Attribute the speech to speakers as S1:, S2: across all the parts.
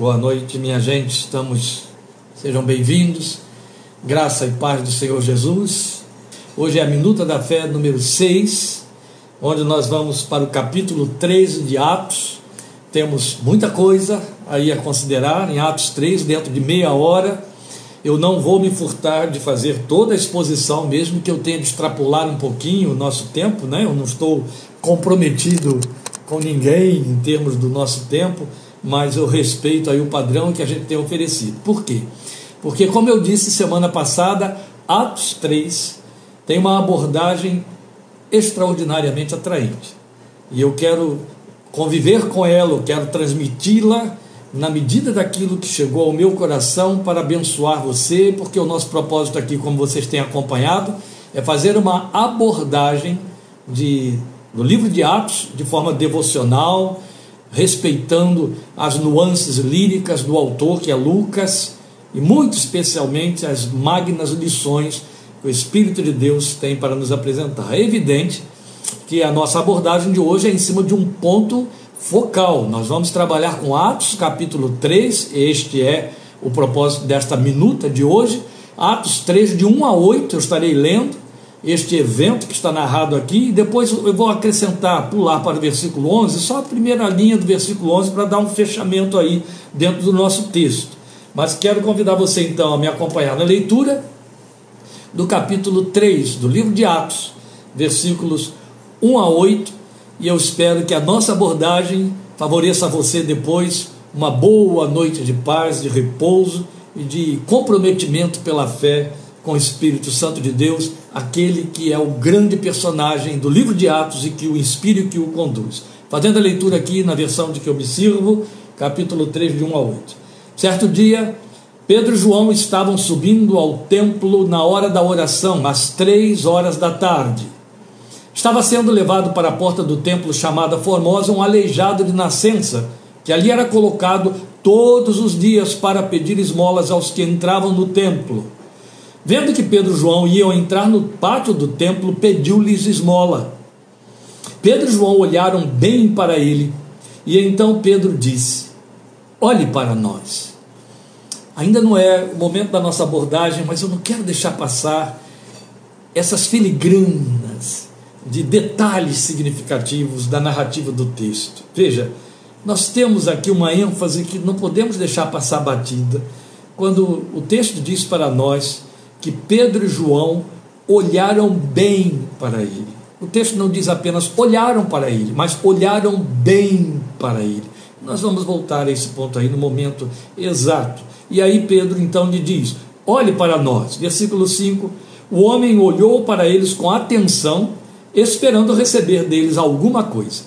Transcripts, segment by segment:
S1: Boa noite, minha gente. Estamos, sejam bem-vindos. Graça e paz do Senhor Jesus. Hoje é a Minuta da Fé número 6, onde nós vamos para o capítulo 13 de Atos. Temos muita coisa aí a considerar em Atos 3, dentro de meia hora. Eu não vou me furtar de fazer toda a exposição, mesmo que eu tenha de extrapolar um pouquinho o nosso tempo, né? Eu não estou comprometido com ninguém em termos do nosso tempo mas eu respeito aí o padrão que a gente tem oferecido. Por quê? Porque, como eu disse semana passada, Atos 3 tem uma abordagem extraordinariamente atraente. E eu quero conviver com ela, eu quero transmiti-la na medida daquilo que chegou ao meu coração para abençoar você, porque o nosso propósito aqui, como vocês têm acompanhado, é fazer uma abordagem de, do livro de Atos de forma devocional, respeitando as nuances líricas do autor, que é Lucas, e muito especialmente as magnas lições que o Espírito de Deus tem para nos apresentar. É evidente que a nossa abordagem de hoje é em cima de um ponto focal. Nós vamos trabalhar com Atos, capítulo 3, este é o propósito desta minuta de hoje. Atos 3, de 1 a 8, eu estarei lendo este evento que está narrado aqui, e depois eu vou acrescentar, pular para o versículo 11, só a primeira linha do versículo 11 para dar um fechamento aí dentro do nosso texto. Mas quero convidar você então a me acompanhar na leitura do capítulo 3 do livro de Atos, versículos 1 a 8, e eu espero que a nossa abordagem favoreça a você depois uma boa noite de paz, de repouso e de comprometimento pela fé com o Espírito Santo de Deus, aquele que é o grande personagem do livro de Atos e que o inspira e que o conduz. Fazendo a leitura aqui na versão de que eu me sirvo, capítulo 3, de 1 a 8. Certo dia, Pedro e João estavam subindo ao templo na hora da oração, às três horas da tarde. Estava sendo levado para a porta do templo chamada Formosa um aleijado de nascença, que ali era colocado todos os dias para pedir esmolas aos que entravam no templo. Vendo que Pedro e João iam entrar no pátio do templo, pediu-lhes esmola. Pedro e João olharam bem para ele, e então Pedro disse: Olhe para nós. Ainda não é o momento da nossa abordagem, mas eu não quero deixar passar essas filigranas de detalhes significativos da narrativa do texto. Veja, nós temos aqui uma ênfase que não podemos deixar passar batida, quando o texto diz para nós que Pedro e João olharam bem para ele. O texto não diz apenas olharam para ele, mas olharam bem para ele. Nós vamos voltar a esse ponto aí no momento exato. E aí Pedro então lhe diz: Olhe para nós. Versículo 5: O homem olhou para eles com atenção, esperando receber deles alguma coisa.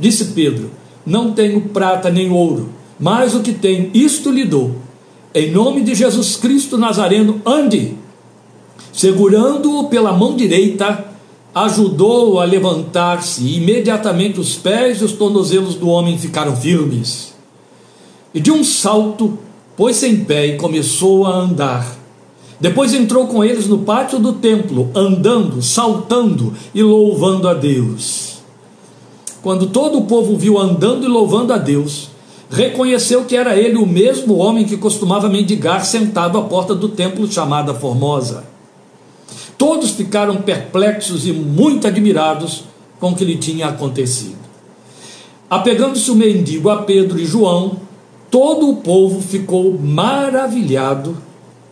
S1: Disse Pedro: Não tenho prata nem ouro, mas o que tenho, isto lhe dou. Em nome de Jesus Cristo Nazareno, ande Segurando-o pela mão direita, ajudou-o a levantar-se, e imediatamente os pés e os tornozelos do homem ficaram firmes. E de um salto, pôs-se em pé e começou a andar. Depois entrou com eles no pátio do templo, andando, saltando e louvando a Deus. Quando todo o povo viu andando e louvando a Deus, reconheceu que era ele o mesmo homem que costumava mendigar sentado à porta do templo chamada Formosa. Todos ficaram perplexos e muito admirados com o que lhe tinha acontecido. Apegando-se o mendigo a Pedro e João, todo o povo ficou maravilhado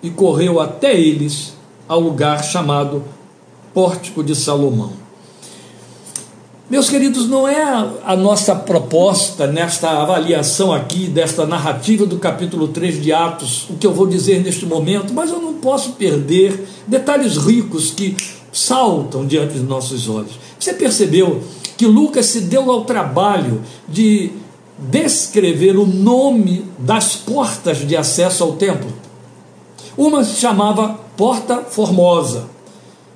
S1: e correu até eles ao lugar chamado Pórtico de Salomão. Meus queridos, não é a nossa proposta nesta avaliação aqui, desta narrativa do capítulo 3 de Atos, o que eu vou dizer neste momento, mas eu não posso perder detalhes ricos que saltam diante dos nossos olhos. Você percebeu que Lucas se deu ao trabalho de descrever o nome das portas de acesso ao templo? Uma se chamava Porta Formosa,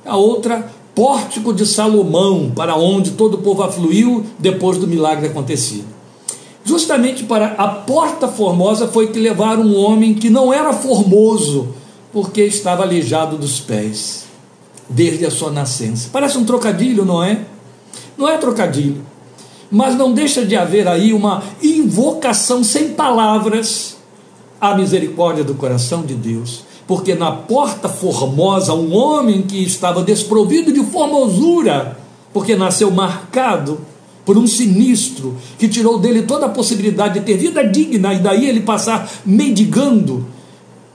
S1: a outra pórtico de Salomão, para onde todo o povo afluiu depois do milagre acontecido. Justamente para a porta formosa foi que levaram um homem que não era formoso, porque estava aleijado dos pés, desde a sua nascença. Parece um trocadilho, não é? Não é trocadilho. Mas não deixa de haver aí uma invocação sem palavras a misericórdia do coração de Deus, porque na porta formosa um homem que estava desprovido de formosura, porque nasceu marcado por um sinistro que tirou dele toda a possibilidade de ter vida digna e daí ele passar mendigando,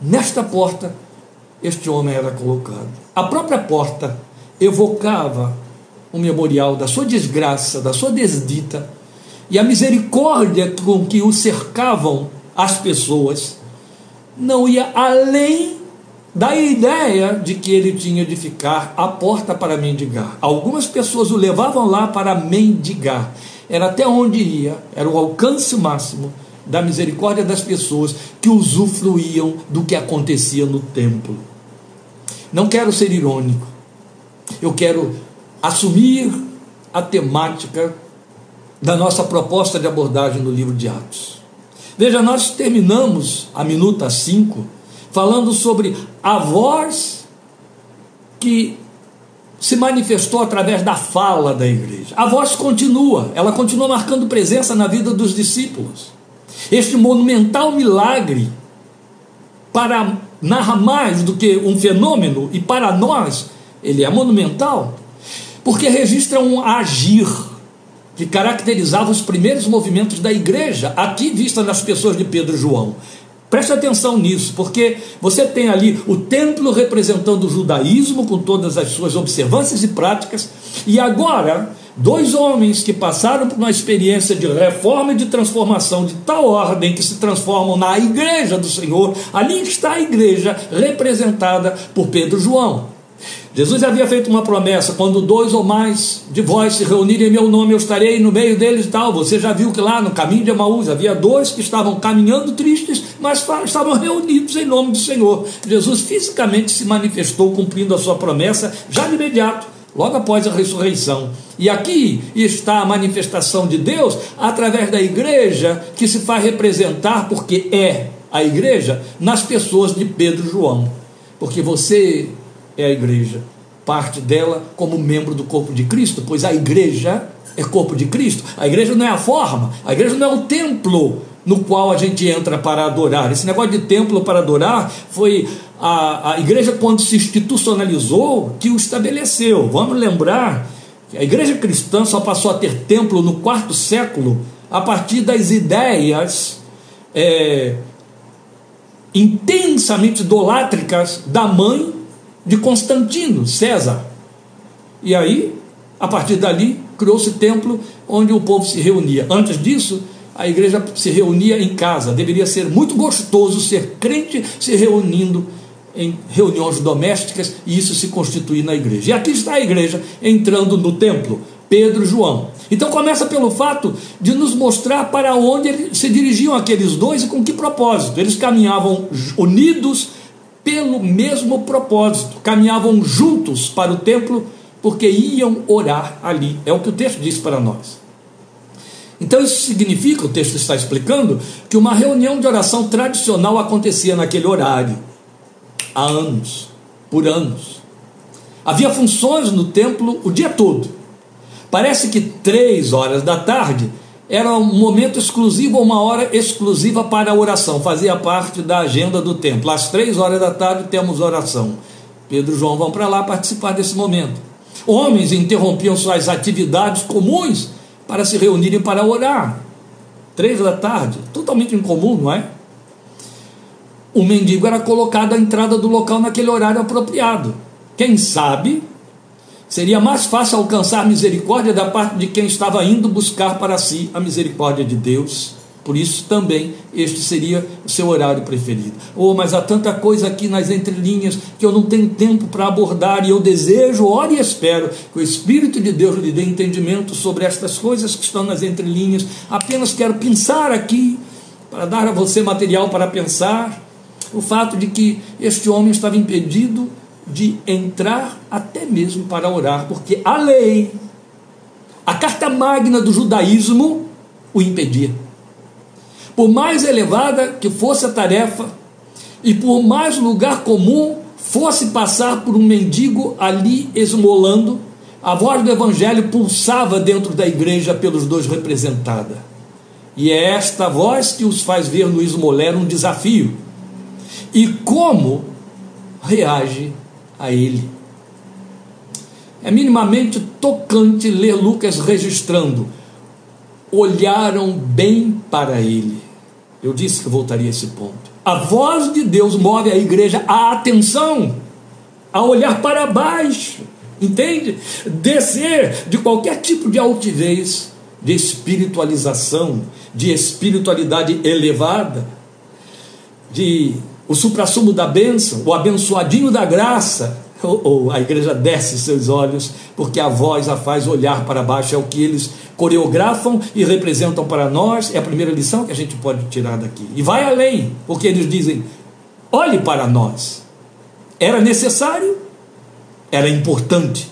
S1: nesta porta este homem era colocado. A própria porta evocava um memorial da sua desgraça, da sua desdita, e a misericórdia com que o cercavam as pessoas não ia além da ideia de que ele tinha de ficar à porta para mendigar. Algumas pessoas o levavam lá para mendigar. Era até onde ia, era o alcance máximo da misericórdia das pessoas que usufruíam do que acontecia no templo. Não quero ser irônico, eu quero assumir a temática da nossa proposta de abordagem no livro de Atos. Veja, nós terminamos a minuta 5 falando sobre a voz que se manifestou através da fala da igreja. A voz continua, ela continua marcando presença na vida dos discípulos. Este monumental milagre, para narrar mais do que um fenômeno, e para nós ele é monumental, porque registra um agir que caracterizava os primeiros movimentos da igreja, aqui vista nas pessoas de Pedro e João. Preste atenção nisso, porque você tem ali o templo representando o judaísmo, com todas as suas observâncias e práticas, e agora, dois homens que passaram por uma experiência de reforma e de transformação de tal ordem que se transformam na igreja do Senhor, ali está a igreja representada por Pedro e João. Jesus havia feito uma promessa: quando dois ou mais de vós se reunirem em meu nome, eu estarei no meio deles e tal. Você já viu que lá no caminho de Emaús havia dois que estavam caminhando tristes, mas estavam reunidos em nome do Senhor. Jesus fisicamente se manifestou cumprindo a sua promessa já de imediato, logo após a ressurreição. E aqui está a manifestação de Deus através da igreja que se faz representar, porque é a igreja, nas pessoas de Pedro e João. Porque você é a igreja, parte dela como membro do corpo de Cristo, pois a igreja é corpo de Cristo. A igreja não é a forma, a igreja não é o templo no qual a gente entra para adorar. Esse negócio de templo para adorar foi a, a igreja, quando se institucionalizou, que o estabeleceu. Vamos lembrar que a igreja cristã só passou a ter templo no quarto século a partir das ideias. É, intensamente idolátricas da mãe de Constantino, César. E aí, a partir dali, criou-se templo onde o povo se reunia. Antes disso, a igreja se reunia em casa. Deveria ser muito gostoso ser crente se reunindo em reuniões domésticas e isso se constituir na igreja. E aqui está a igreja entrando no templo, Pedro e João. Então começa pelo fato de nos mostrar para onde se dirigiam aqueles dois e com que propósito. Eles caminhavam unidos pelo mesmo propósito, caminhavam juntos para o templo porque iam orar ali. É o que o texto diz para nós. Então isso significa, o texto está explicando, que uma reunião de oração tradicional acontecia naquele horário, há anos, por anos. Havia funções no templo o dia todo. Parece que três horas da tarde era um momento exclusivo, uma hora exclusiva para a oração, fazia parte da agenda do templo. Às três horas da tarde temos oração. Pedro e João vão para lá participar desse momento. Homens interrompiam suas atividades comuns para se reunirem para orar. Três da tarde, totalmente incomum, não é? O mendigo era colocado à entrada do local naquele horário apropriado. Quem sabe Seria mais fácil alcançar misericórdia da parte de quem estava indo buscar para si a misericórdia de Deus. Por isso também este seria o seu horário preferido. Oh, mas há tanta coisa aqui nas entrelinhas que eu não tenho tempo para abordar e eu desejo, oro e espero que o Espírito de Deus lhe dê entendimento sobre estas coisas que estão nas entrelinhas. Apenas quero pensar aqui para dar a você material para pensar o fato de que este homem estava impedido de entrar até mesmo para orar, porque a lei, a carta magna do judaísmo, o impedia. Por mais elevada que fosse a tarefa, e por mais lugar comum fosse passar por um mendigo ali esmolando, a voz do evangelho pulsava dentro da igreja pelos dois representada. E é esta voz que os faz ver Luiz Moller um desafio. E como reage a ele. É minimamente tocante ler Lucas registrando. Olharam bem para ele. Eu disse que voltaria a esse ponto. A voz de Deus move a igreja à atenção, a olhar para baixo, entende? Descer de qualquer tipo de altivez, de espiritualização, de espiritualidade elevada, de o suprassumo da bênção, o abençoadinho da graça, ou, ou, a igreja desce seus olhos, porque a voz a faz olhar para baixo, é o que eles coreografam e representam para nós, é a primeira lição que a gente pode tirar daqui. E vai além, porque eles dizem: olhe para nós. Era necessário, era importante.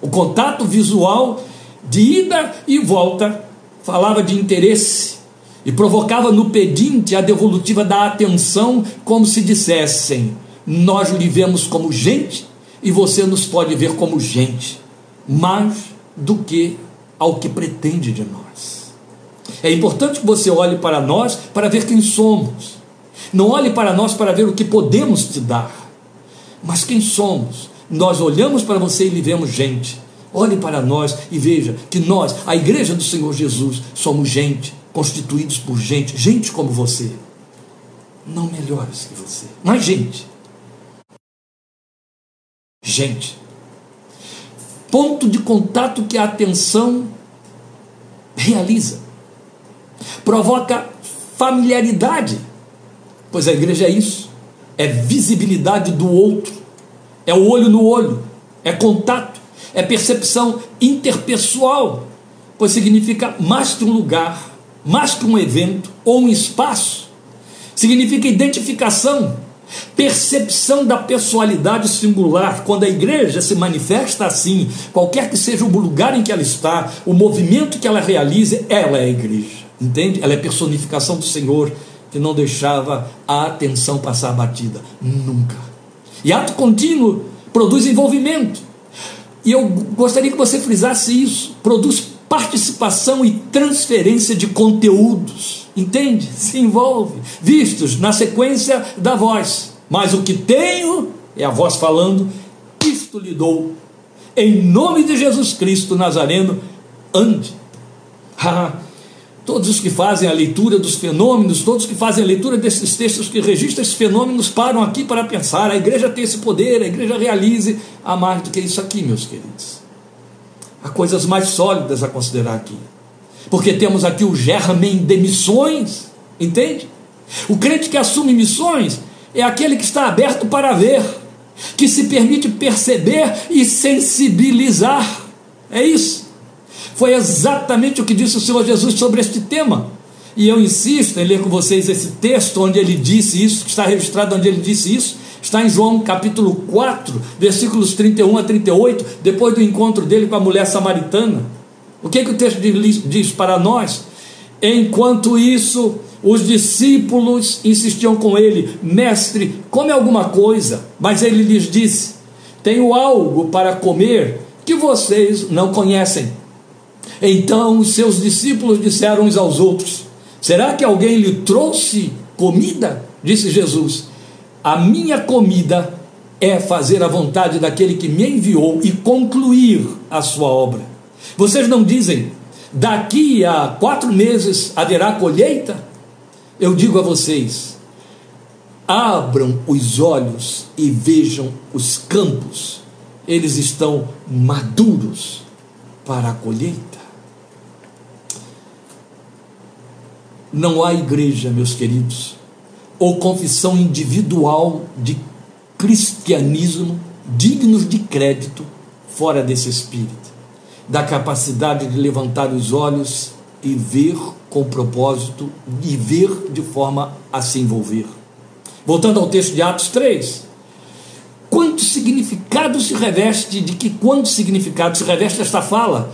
S1: O contato visual de ida e volta falava de interesse e provocava no pedinte a devolutiva da atenção, como se dissessem: Nós lhe vemos como gente e você nos pode ver como gente, mais do que ao que pretende de nós. É importante que você olhe para nós para ver quem somos. Não olhe para nós para ver o que podemos te dar, mas quem somos. Nós olhamos para você e lhe vemos gente. Olhe para nós e veja que nós, a igreja do Senhor Jesus, somos gente, constituídos por gente, gente como você. Não melhores que você, mas gente. Gente. Ponto de contato que a atenção realiza. Provoca familiaridade, pois a igreja é isso, é visibilidade do outro, é o olho no olho, é contato, é percepção interpessoal, pois significa mais que um lugar, mais que um evento ou um espaço, significa identificação, Percepção da pessoalidade singular, quando a igreja se manifesta assim, qualquer que seja o lugar em que ela está, o movimento que ela realize, ela é a igreja, entende? Ela é personificação do Senhor que não deixava a atenção passar batida, nunca. E ato contínuo produz envolvimento. E eu gostaria que você frisasse isso: produz participação e transferência de conteúdos, entende? Se envolve, vistos na sequência da voz. Mas o que tenho é a voz falando: Isto lhe dou, em nome de Jesus Cristo Nazareno, ande. Todos os que fazem a leitura dos fenômenos, todos que fazem a leitura desses textos que registram esses fenômenos, param aqui para pensar: a igreja tem esse poder, a igreja realize a mais do que isso aqui, meus queridos. Há coisas mais sólidas a considerar aqui. Porque temos aqui o germen de missões, entende? O crente que assume missões é aquele que está aberto para ver, que se permite perceber e sensibilizar. É isso. Foi exatamente o que disse o Senhor Jesus sobre este tema. E eu insisto em ler com vocês esse texto onde ele disse isso, que está registrado onde ele disse isso, Está em João capítulo 4, versículos 31 a 38, depois do encontro dele com a mulher samaritana. O que, que o texto diz para nós? Enquanto isso, os discípulos insistiam com ele: Mestre, come alguma coisa. Mas ele lhes disse: Tenho algo para comer que vocês não conhecem. Então os seus discípulos disseram uns aos outros: Será que alguém lhe trouxe comida? Disse Jesus: a minha comida é fazer a vontade daquele que me enviou e concluir a sua obra. Vocês não dizem, daqui a quatro meses haverá colheita? Eu digo a vocês, abram os olhos e vejam os campos, eles estão maduros para a colheita. Não há igreja, meus queridos, ou confissão individual de cristianismo dignos de crédito fora desse espírito, da capacidade de levantar os olhos e ver com propósito e ver de forma a se envolver. Voltando ao texto de Atos 3, quanto significado se reveste, de que quanto significado se reveste esta fala,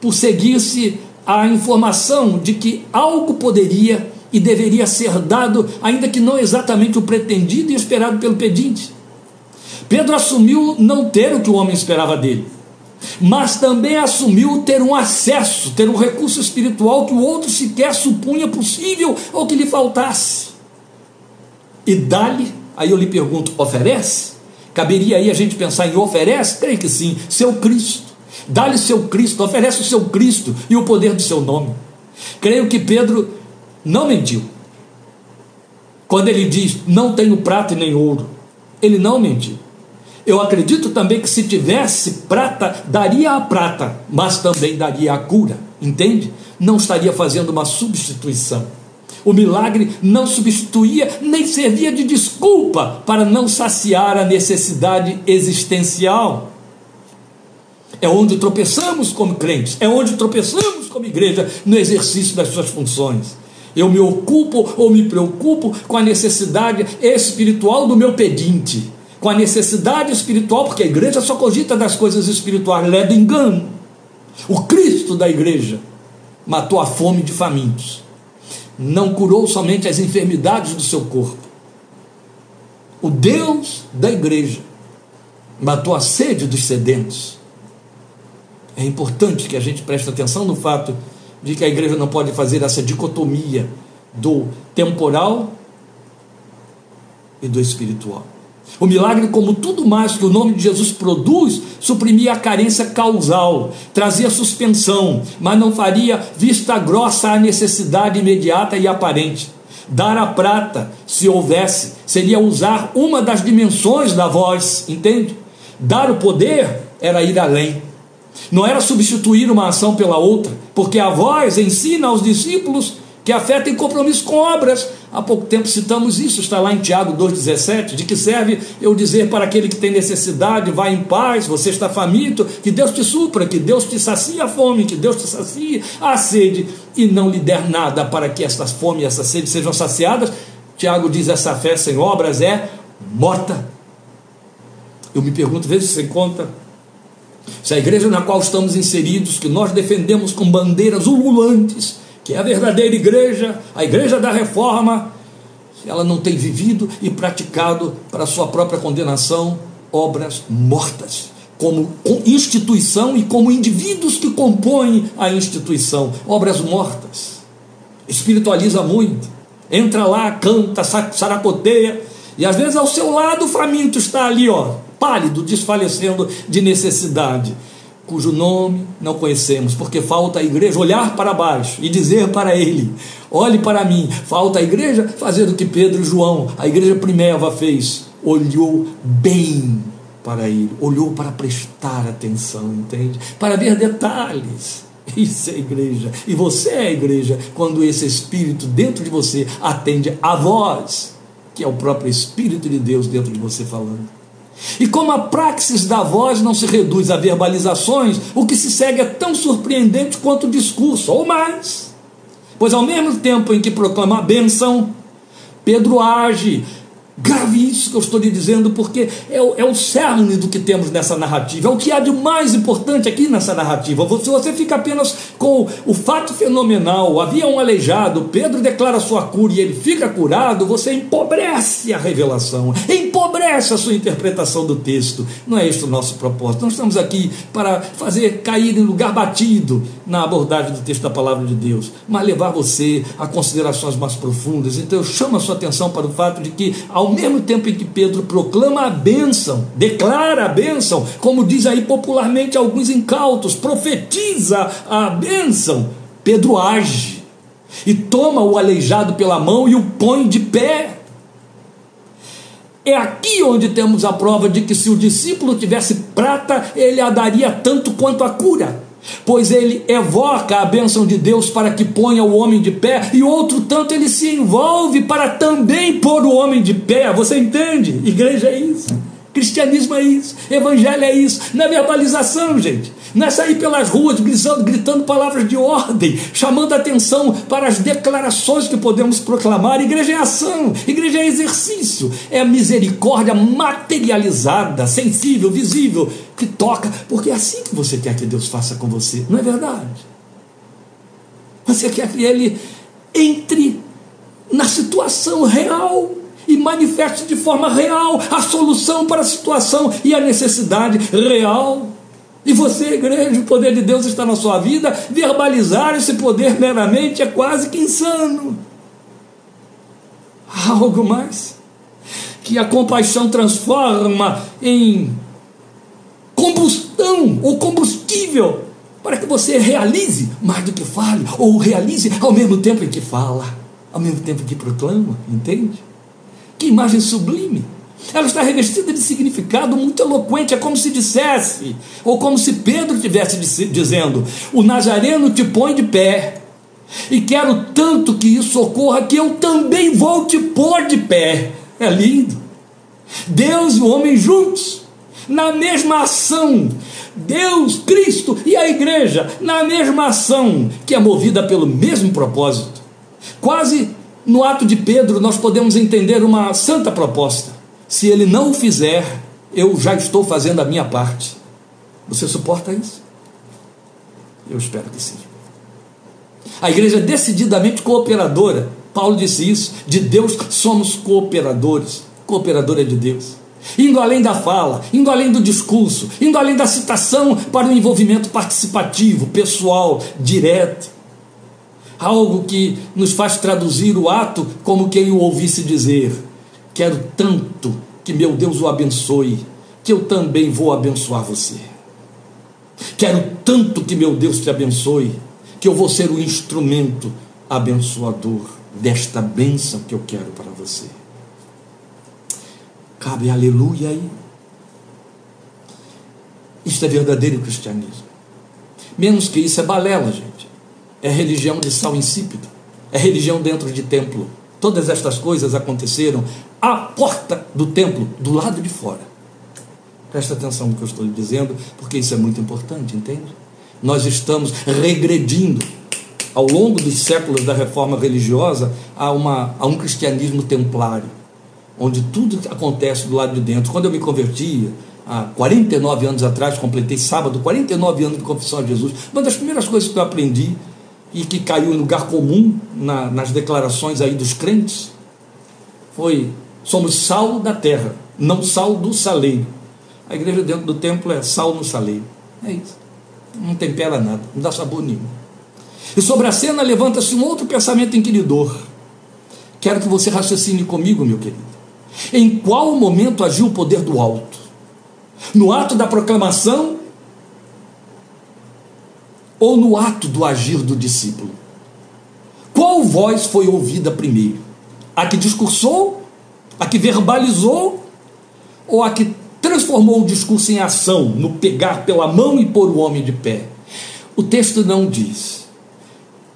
S1: por seguir-se a informação de que algo poderia e deveria ser dado, ainda que não exatamente o pretendido e esperado pelo pedinte. Pedro assumiu não ter o que o homem esperava dele. mas também assumiu ter um acesso, ter um recurso espiritual que o outro sequer supunha possível ou que lhe faltasse. E dá-lhe, aí eu lhe pergunto, oferece? Caberia aí a gente pensar em oferece? Creio que sim, seu Cristo. Dá-lhe seu Cristo, oferece o seu Cristo e o poder do seu nome. Creio que Pedro não mentiu. Quando ele diz, não tenho prata e nem ouro, ele não mentiu. Eu acredito também que se tivesse prata, daria a prata, mas também daria a cura, entende? Não estaria fazendo uma substituição. O milagre não substituía nem servia de desculpa para não saciar a necessidade existencial. É onde tropeçamos como crentes, é onde tropeçamos como igreja no exercício das suas funções. Eu me ocupo ou me preocupo com a necessidade espiritual do meu pedinte, com a necessidade espiritual, porque a igreja só cogita das coisas espirituais, ela é engano. O Cristo da igreja matou a fome de famintos, não curou somente as enfermidades do seu corpo. O Deus da igreja matou a sede dos sedentos. É importante que a gente preste atenção no fato de que a igreja não pode fazer essa dicotomia do temporal e do espiritual. O milagre, como tudo mais que o nome de Jesus produz, suprimia a carência causal, trazia suspensão, mas não faria vista grossa à necessidade imediata e aparente. Dar a prata, se houvesse, seria usar uma das dimensões da voz, entende? Dar o poder era ir além. Não era substituir uma ação pela outra, porque a voz ensina aos discípulos que a fé tem compromisso com obras. Há pouco tempo citamos isso, está lá em Tiago 2,17, de que serve eu dizer para aquele que tem necessidade, vá em paz, você está faminto, que Deus te supra, que Deus te sacia a fome, que Deus te sacie a sede, e não lhe der nada para que esta fome e essa sede sejam saciadas. Tiago diz: essa fé sem obras é morta. Eu me pergunto, veja se você conta se a igreja na qual estamos inseridos, que nós defendemos com bandeiras ululantes, que é a verdadeira igreja, a igreja da reforma, se ela não tem vivido e praticado para sua própria condenação obras mortas, como instituição e como indivíduos que compõem a instituição, obras mortas. Espiritualiza muito, entra lá, canta, saracoteia, e às vezes ao seu lado o faminto está ali, ó, pálido, desfalecendo de necessidade, cujo nome não conhecemos, porque falta a igreja olhar para baixo e dizer para ele: olhe para mim. Falta a igreja fazer o que Pedro e João, a igreja primeva, fez: olhou bem para ele, olhou para prestar atenção, entende? Para ver detalhes. Isso é igreja. E você é igreja quando esse Espírito dentro de você atende a voz, que é o próprio Espírito de Deus dentro de você falando. E como a praxis da voz não se reduz a verbalizações, o que se segue é tão surpreendente quanto o discurso, ou mais. Pois ao mesmo tempo em que proclama a bênção, Pedro age Grave isso que eu estou lhe dizendo, porque é o, é o cerne do que temos nessa narrativa, é o que há de mais importante aqui nessa narrativa. Se você fica apenas com o fato fenomenal, havia um aleijado, Pedro declara sua cura e ele fica curado, você empobrece a revelação, empobrece a sua interpretação do texto. Não é este o nosso propósito. Nós estamos aqui para fazer cair em lugar batido na abordagem do texto da palavra de Deus, mas levar você a considerações mais profundas. Então eu chamo a sua atenção para o fato de que, ao ao mesmo tempo em que Pedro proclama a bênção, declara a bênção, como diz aí popularmente alguns incautos, profetiza a bênção, Pedro age e toma o aleijado pela mão e o põe de pé. É aqui onde temos a prova de que se o discípulo tivesse prata, ele a daria tanto quanto a cura pois ele evoca a bênção de Deus para que ponha o homem de pé, e outro tanto ele se envolve para também pôr o homem de pé. Você entende? Igreja é isso. Cristianismo é isso, evangelho é isso, é verbalização, gente. Não é sair pelas ruas gritando, gritando palavras de ordem, chamando atenção para as declarações que podemos proclamar. Igreja é ação, igreja é exercício, é a misericórdia materializada, sensível, visível, que toca, porque é assim que você quer que Deus faça com você, não é verdade? Você quer que Ele entre na situação real e manifeste de forma real a solução para a situação e a necessidade real. E você, igreja, o poder de Deus está na sua vida, verbalizar esse poder meramente é quase que insano. Algo mais que a compaixão transforma em combustão ou combustível para que você realize mais do que fale, ou realize ao mesmo tempo em que fala, ao mesmo tempo que proclama, entende? Que imagem sublime! Ela está revestida de significado muito eloquente, é como se dissesse, ou como se Pedro estivesse dizendo: O Nazareno te põe de pé, e quero tanto que isso ocorra que eu também vou te pôr de pé. É lindo. Deus e o homem juntos, na mesma ação, Deus, Cristo e a igreja na mesma ação, que é movida pelo mesmo propósito. Quase no ato de Pedro nós podemos entender uma santa proposta. Se ele não o fizer, eu já estou fazendo a minha parte. Você suporta isso? Eu espero que sim. A igreja é decididamente cooperadora. Paulo disse isso. De Deus somos cooperadores. Cooperador é de Deus indo além da fala, indo além do discurso, indo além da citação para o envolvimento participativo, pessoal, direto. Algo que nos faz traduzir o ato como quem o ouvisse dizer: Quero tanto que meu Deus o abençoe, que eu também vou abençoar você. Quero tanto que meu Deus te abençoe, que eu vou ser o instrumento abençoador desta bênção que eu quero para você. Cabe aleluia aí. Isto é verdadeiro cristianismo. Menos que isso é balela, gente. É religião de sal insípido. É religião dentro de templo. Todas estas coisas aconteceram à porta do templo, do lado de fora. Presta atenção no que eu estou lhe dizendo, porque isso é muito importante, entende? Nós estamos regredindo ao longo dos séculos da reforma religiosa a, uma, a um cristianismo templário onde tudo acontece do lado de dentro. Quando eu me convertia, há 49 anos atrás, completei sábado, 49 anos de confissão a Jesus, uma das primeiras coisas que eu aprendi e que caiu em lugar comum na, nas declarações aí dos crentes foi: somos sal da terra, não sal do saleiro. A igreja dentro do templo é sal no saleiro. É isso. Não tempera nada, não dá sabor nenhum. E sobre a cena levanta-se um outro pensamento inquiridor. Quero que você raciocine comigo, meu querido. Em qual momento agiu o poder do alto? No ato da proclamação ou no ato do agir do discípulo? Qual voz foi ouvida primeiro? A que discursou? A que verbalizou? Ou a que transformou o discurso em ação, no pegar pela mão e pôr o homem de pé? O texto não diz.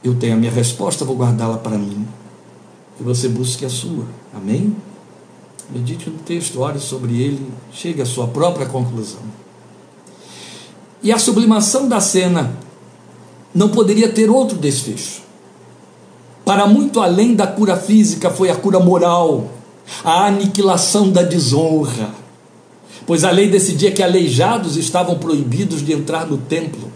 S1: Eu tenho a minha resposta, vou guardá-la para mim. Que você busque a sua. Amém? Medite no texto, ore sobre ele, chegue à sua própria conclusão. E a sublimação da cena não poderia ter outro desfecho. Para muito além da cura física foi a cura moral, a aniquilação da desonra. Pois a lei decidia que aleijados estavam proibidos de entrar no templo.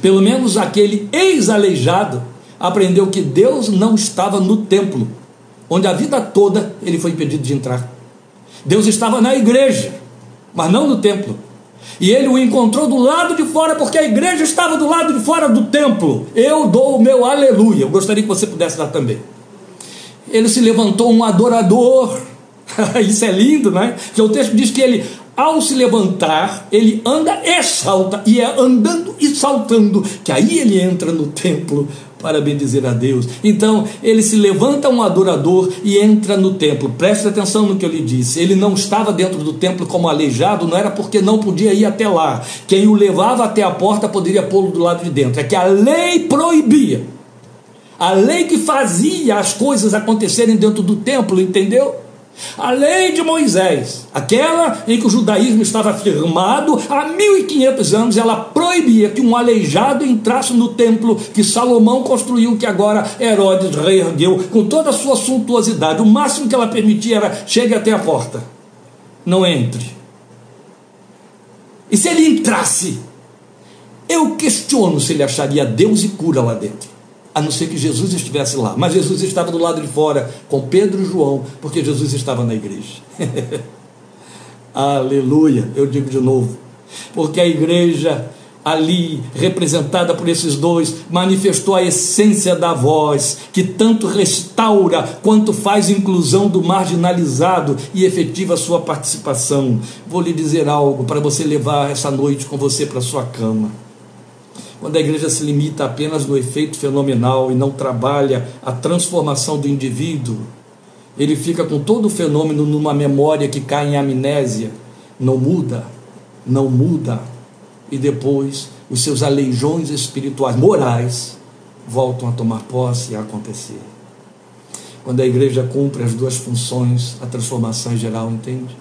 S1: Pelo menos aquele ex-aleijado aprendeu que Deus não estava no templo, onde a vida toda ele foi impedido de entrar. Deus estava na igreja, mas não no templo. E ele o encontrou do lado de fora, porque a igreja estava do lado de fora do templo. Eu dou o meu aleluia. Eu gostaria que você pudesse dar também. Ele se levantou um adorador. Isso é lindo, né? Que o texto diz que ele, ao se levantar, ele anda e salta, e é andando e saltando, que aí ele entra no templo para bendizer a Deus. Então, ele se levanta um adorador e entra no templo. Preste atenção no que eu lhe disse. Ele não estava dentro do templo como aleijado, não era porque não podia ir até lá. Quem o levava até a porta poderia pô-lo do lado de dentro. É que a lei proibia. A lei que fazia as coisas acontecerem dentro do templo, entendeu? A lei de Moisés, aquela em que o judaísmo estava firmado há 1500 anos, ela proibia que um aleijado entrasse no templo que Salomão construiu, que agora Herodes reergueu com toda a sua suntuosidade. O máximo que ela permitia era chegue até a porta, não entre. E se ele entrasse, eu questiono se ele acharia Deus e cura lá dentro a não ser que Jesus estivesse lá. Mas Jesus estava do lado de fora com Pedro e João, porque Jesus estava na igreja. Aleluia, eu digo de novo. porque a igreja ali representada por esses dois, manifestou a essência da voz, que tanto restaura quanto faz inclusão do marginalizado e efetiva sua participação. Vou lhe dizer algo para você levar essa noite com você para sua cama. Quando a igreja se limita apenas no efeito fenomenal e não trabalha a transformação do indivíduo, ele fica com todo o fenômeno numa memória que cai em amnésia, não muda, não muda e depois os seus aleijões espirituais, morais, voltam a tomar posse e a acontecer. Quando a igreja cumpre as duas funções, a transformação em geral, entende?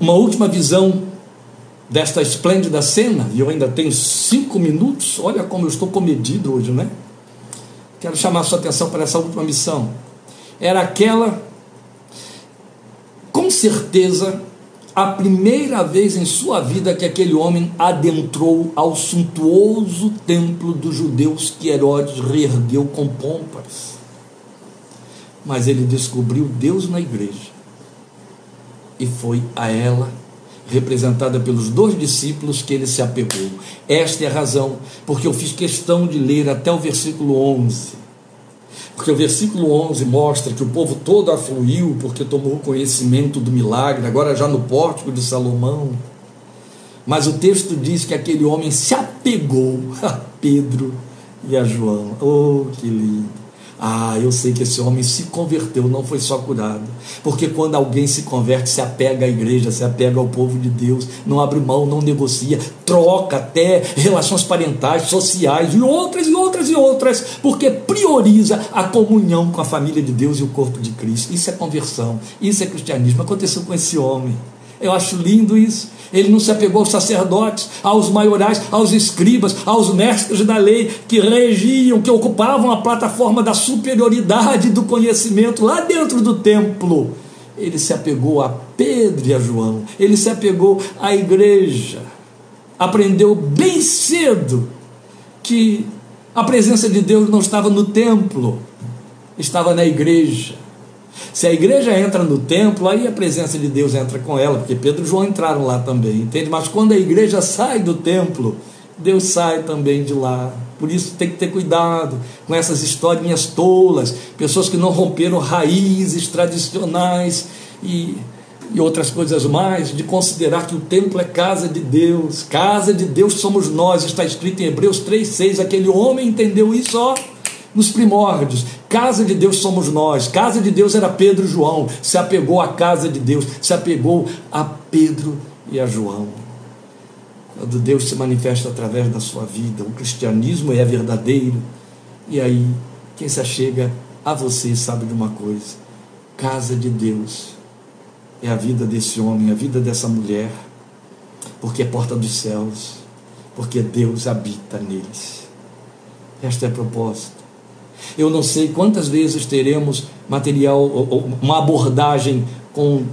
S1: Uma última visão desta esplêndida cena, e eu ainda tenho cinco minutos, olha como eu estou comedido hoje, né? Quero chamar sua atenção para essa última missão. Era aquela, com certeza, a primeira vez em sua vida que aquele homem adentrou ao suntuoso templo dos judeus que Herodes reergueu com pompas. Mas ele descobriu Deus na igreja e foi a ela, representada pelos dois discípulos, que ele se apegou. Esta é a razão porque eu fiz questão de ler até o versículo 11 porque o versículo 11 mostra que o povo todo afluiu porque tomou conhecimento do milagre, agora já no pórtico de Salomão. Mas o texto diz que aquele homem se apegou a Pedro e a João. Oh, que lindo! Ah, eu sei que esse homem se converteu, não foi só curado. Porque quando alguém se converte, se apega à igreja, se apega ao povo de Deus, não abre mão, não negocia, troca até relações parentais, sociais e outras e outras e outras, porque prioriza a comunhão com a família de Deus e o corpo de Cristo. Isso é conversão, isso é cristianismo. Aconteceu com esse homem. Eu acho lindo isso. Ele não se apegou aos sacerdotes, aos maiorais, aos escribas, aos mestres da lei que regiam, que ocupavam a plataforma da superioridade do conhecimento lá dentro do templo. Ele se apegou a Pedro e a João, ele se apegou à igreja. Aprendeu bem cedo que a presença de Deus não estava no templo, estava na igreja. Se a igreja entra no templo, aí a presença de Deus entra com ela, porque Pedro e João entraram lá também, entende? Mas quando a igreja sai do templo, Deus sai também de lá. Por isso tem que ter cuidado com essas historinhas tolas, pessoas que não romperam raízes tradicionais e, e outras coisas mais, de considerar que o templo é casa de Deus. Casa de Deus somos nós, está escrito em Hebreus 3,6. Aquele homem entendeu isso, ó nos primórdios. Casa de Deus somos nós. Casa de Deus era Pedro e João. Se apegou à casa de Deus, se apegou a Pedro e a João. Quando Deus se manifesta através da sua vida, o cristianismo é verdadeiro. E aí, quem se achega a você sabe de uma coisa: casa de Deus é a vida desse homem, a vida dessa mulher, porque é porta dos céus, porque Deus habita neles. Esta é a proposta. Eu não sei quantas vezes teremos material, uma abordagem com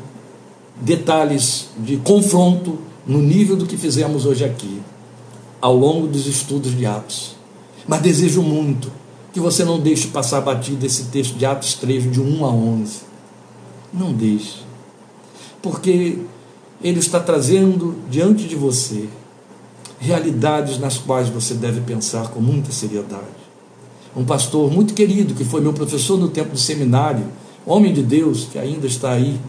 S1: detalhes de confronto no nível do que fizemos hoje aqui, ao longo dos estudos de Atos. Mas desejo muito que você não deixe passar batido esse texto de Atos 3, de 1 a 11. Não deixe. Porque ele está trazendo diante de você realidades nas quais você deve pensar com muita seriedade um pastor muito querido, que foi meu professor no tempo do seminário, homem de Deus, que ainda está aí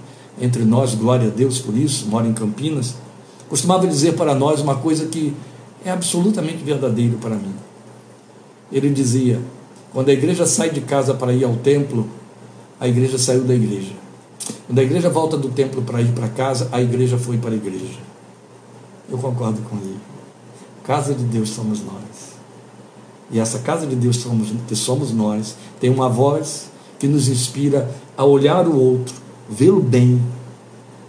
S1: entre nós, glória a Deus por isso, mora em Campinas, costumava dizer para nós uma coisa que é absolutamente verdadeiro para mim. Ele dizia: quando a igreja sai de casa para ir ao templo, a igreja saiu da igreja. Quando a igreja volta do templo para ir para casa, a igreja foi para a igreja. Eu concordo com ele. Casa de Deus somos nós. E essa casa de Deus somos, que somos nós, tem uma voz que nos inspira a olhar o outro, vê-lo bem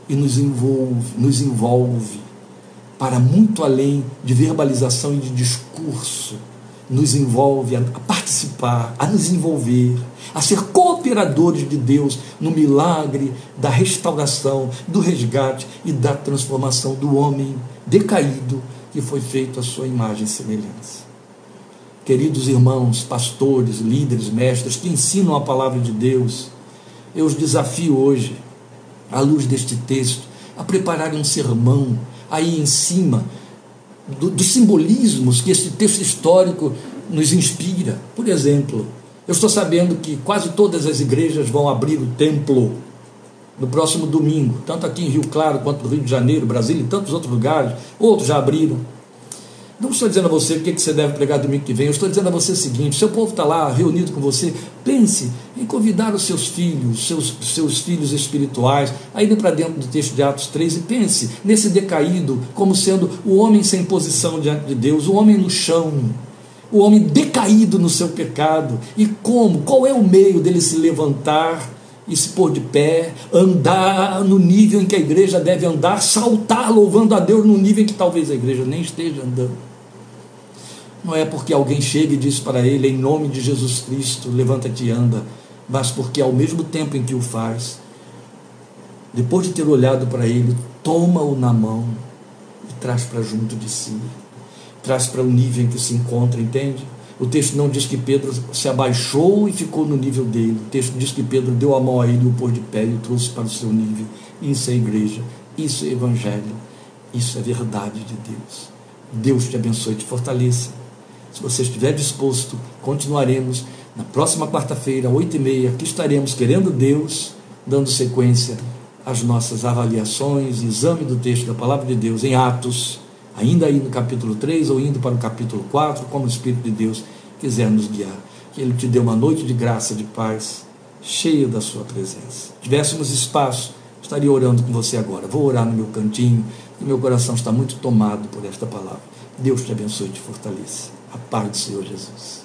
S1: e nos envolve, nos envolve para muito além de verbalização e de discurso, nos envolve a, participar, a nos envolver, a ser cooperadores de Deus no milagre da restauração, do resgate e da transformação do homem decaído que foi feito à sua imagem e semelhança queridos irmãos, pastores, líderes, mestres que ensinam a palavra de Deus, eu os desafio hoje, à luz deste texto, a prepararem um sermão aí em cima do, dos simbolismos que esse texto histórico nos inspira. Por exemplo, eu estou sabendo que quase todas as igrejas vão abrir o templo no próximo domingo, tanto aqui em Rio Claro quanto no Rio de Janeiro, Brasília e tantos outros lugares. Outros já abriram. Não estou dizendo a você o que você deve pregar domingo que vem, eu estou dizendo a você o seguinte: seu povo está lá reunido com você, pense em convidar os seus filhos, seus, seus filhos espirituais, a irem para dentro do texto de Atos 3 e pense nesse decaído como sendo o homem sem posição diante de Deus, o homem no chão, o homem decaído no seu pecado. E como? Qual é o meio dele se levantar? e se pôr de pé, andar no nível em que a igreja deve andar, saltar louvando a Deus no nível em que talvez a igreja nem esteja andando. Não é porque alguém chega e diz para ele, em nome de Jesus Cristo, levanta-te e anda, mas porque ao mesmo tempo em que o faz, depois de ter olhado para ele, toma-o na mão e traz para junto de si, traz para o nível em que se encontra, entende? O texto não diz que Pedro se abaixou e ficou no nível dele. O texto diz que Pedro deu a mão a ele, o pôs de pé e o trouxe para o seu nível. Isso é igreja, isso é evangelho, isso é verdade de Deus. Deus te abençoe e te fortaleça. Se você estiver disposto, continuaremos na próxima quarta-feira, oito e meia, aqui estaremos querendo Deus, dando sequência às nossas avaliações, exame do texto da palavra de Deus em Atos ainda aí no capítulo 3 ou indo para o capítulo 4, como o Espírito de Deus quiser nos guiar. Que Ele te dê uma noite de graça, de paz, cheia da Sua presença. Tivéssemos espaço, estaria orando com você agora. Vou orar no meu cantinho, e meu coração está muito tomado por esta palavra. Deus te abençoe e te fortaleça. A paz do Senhor Jesus.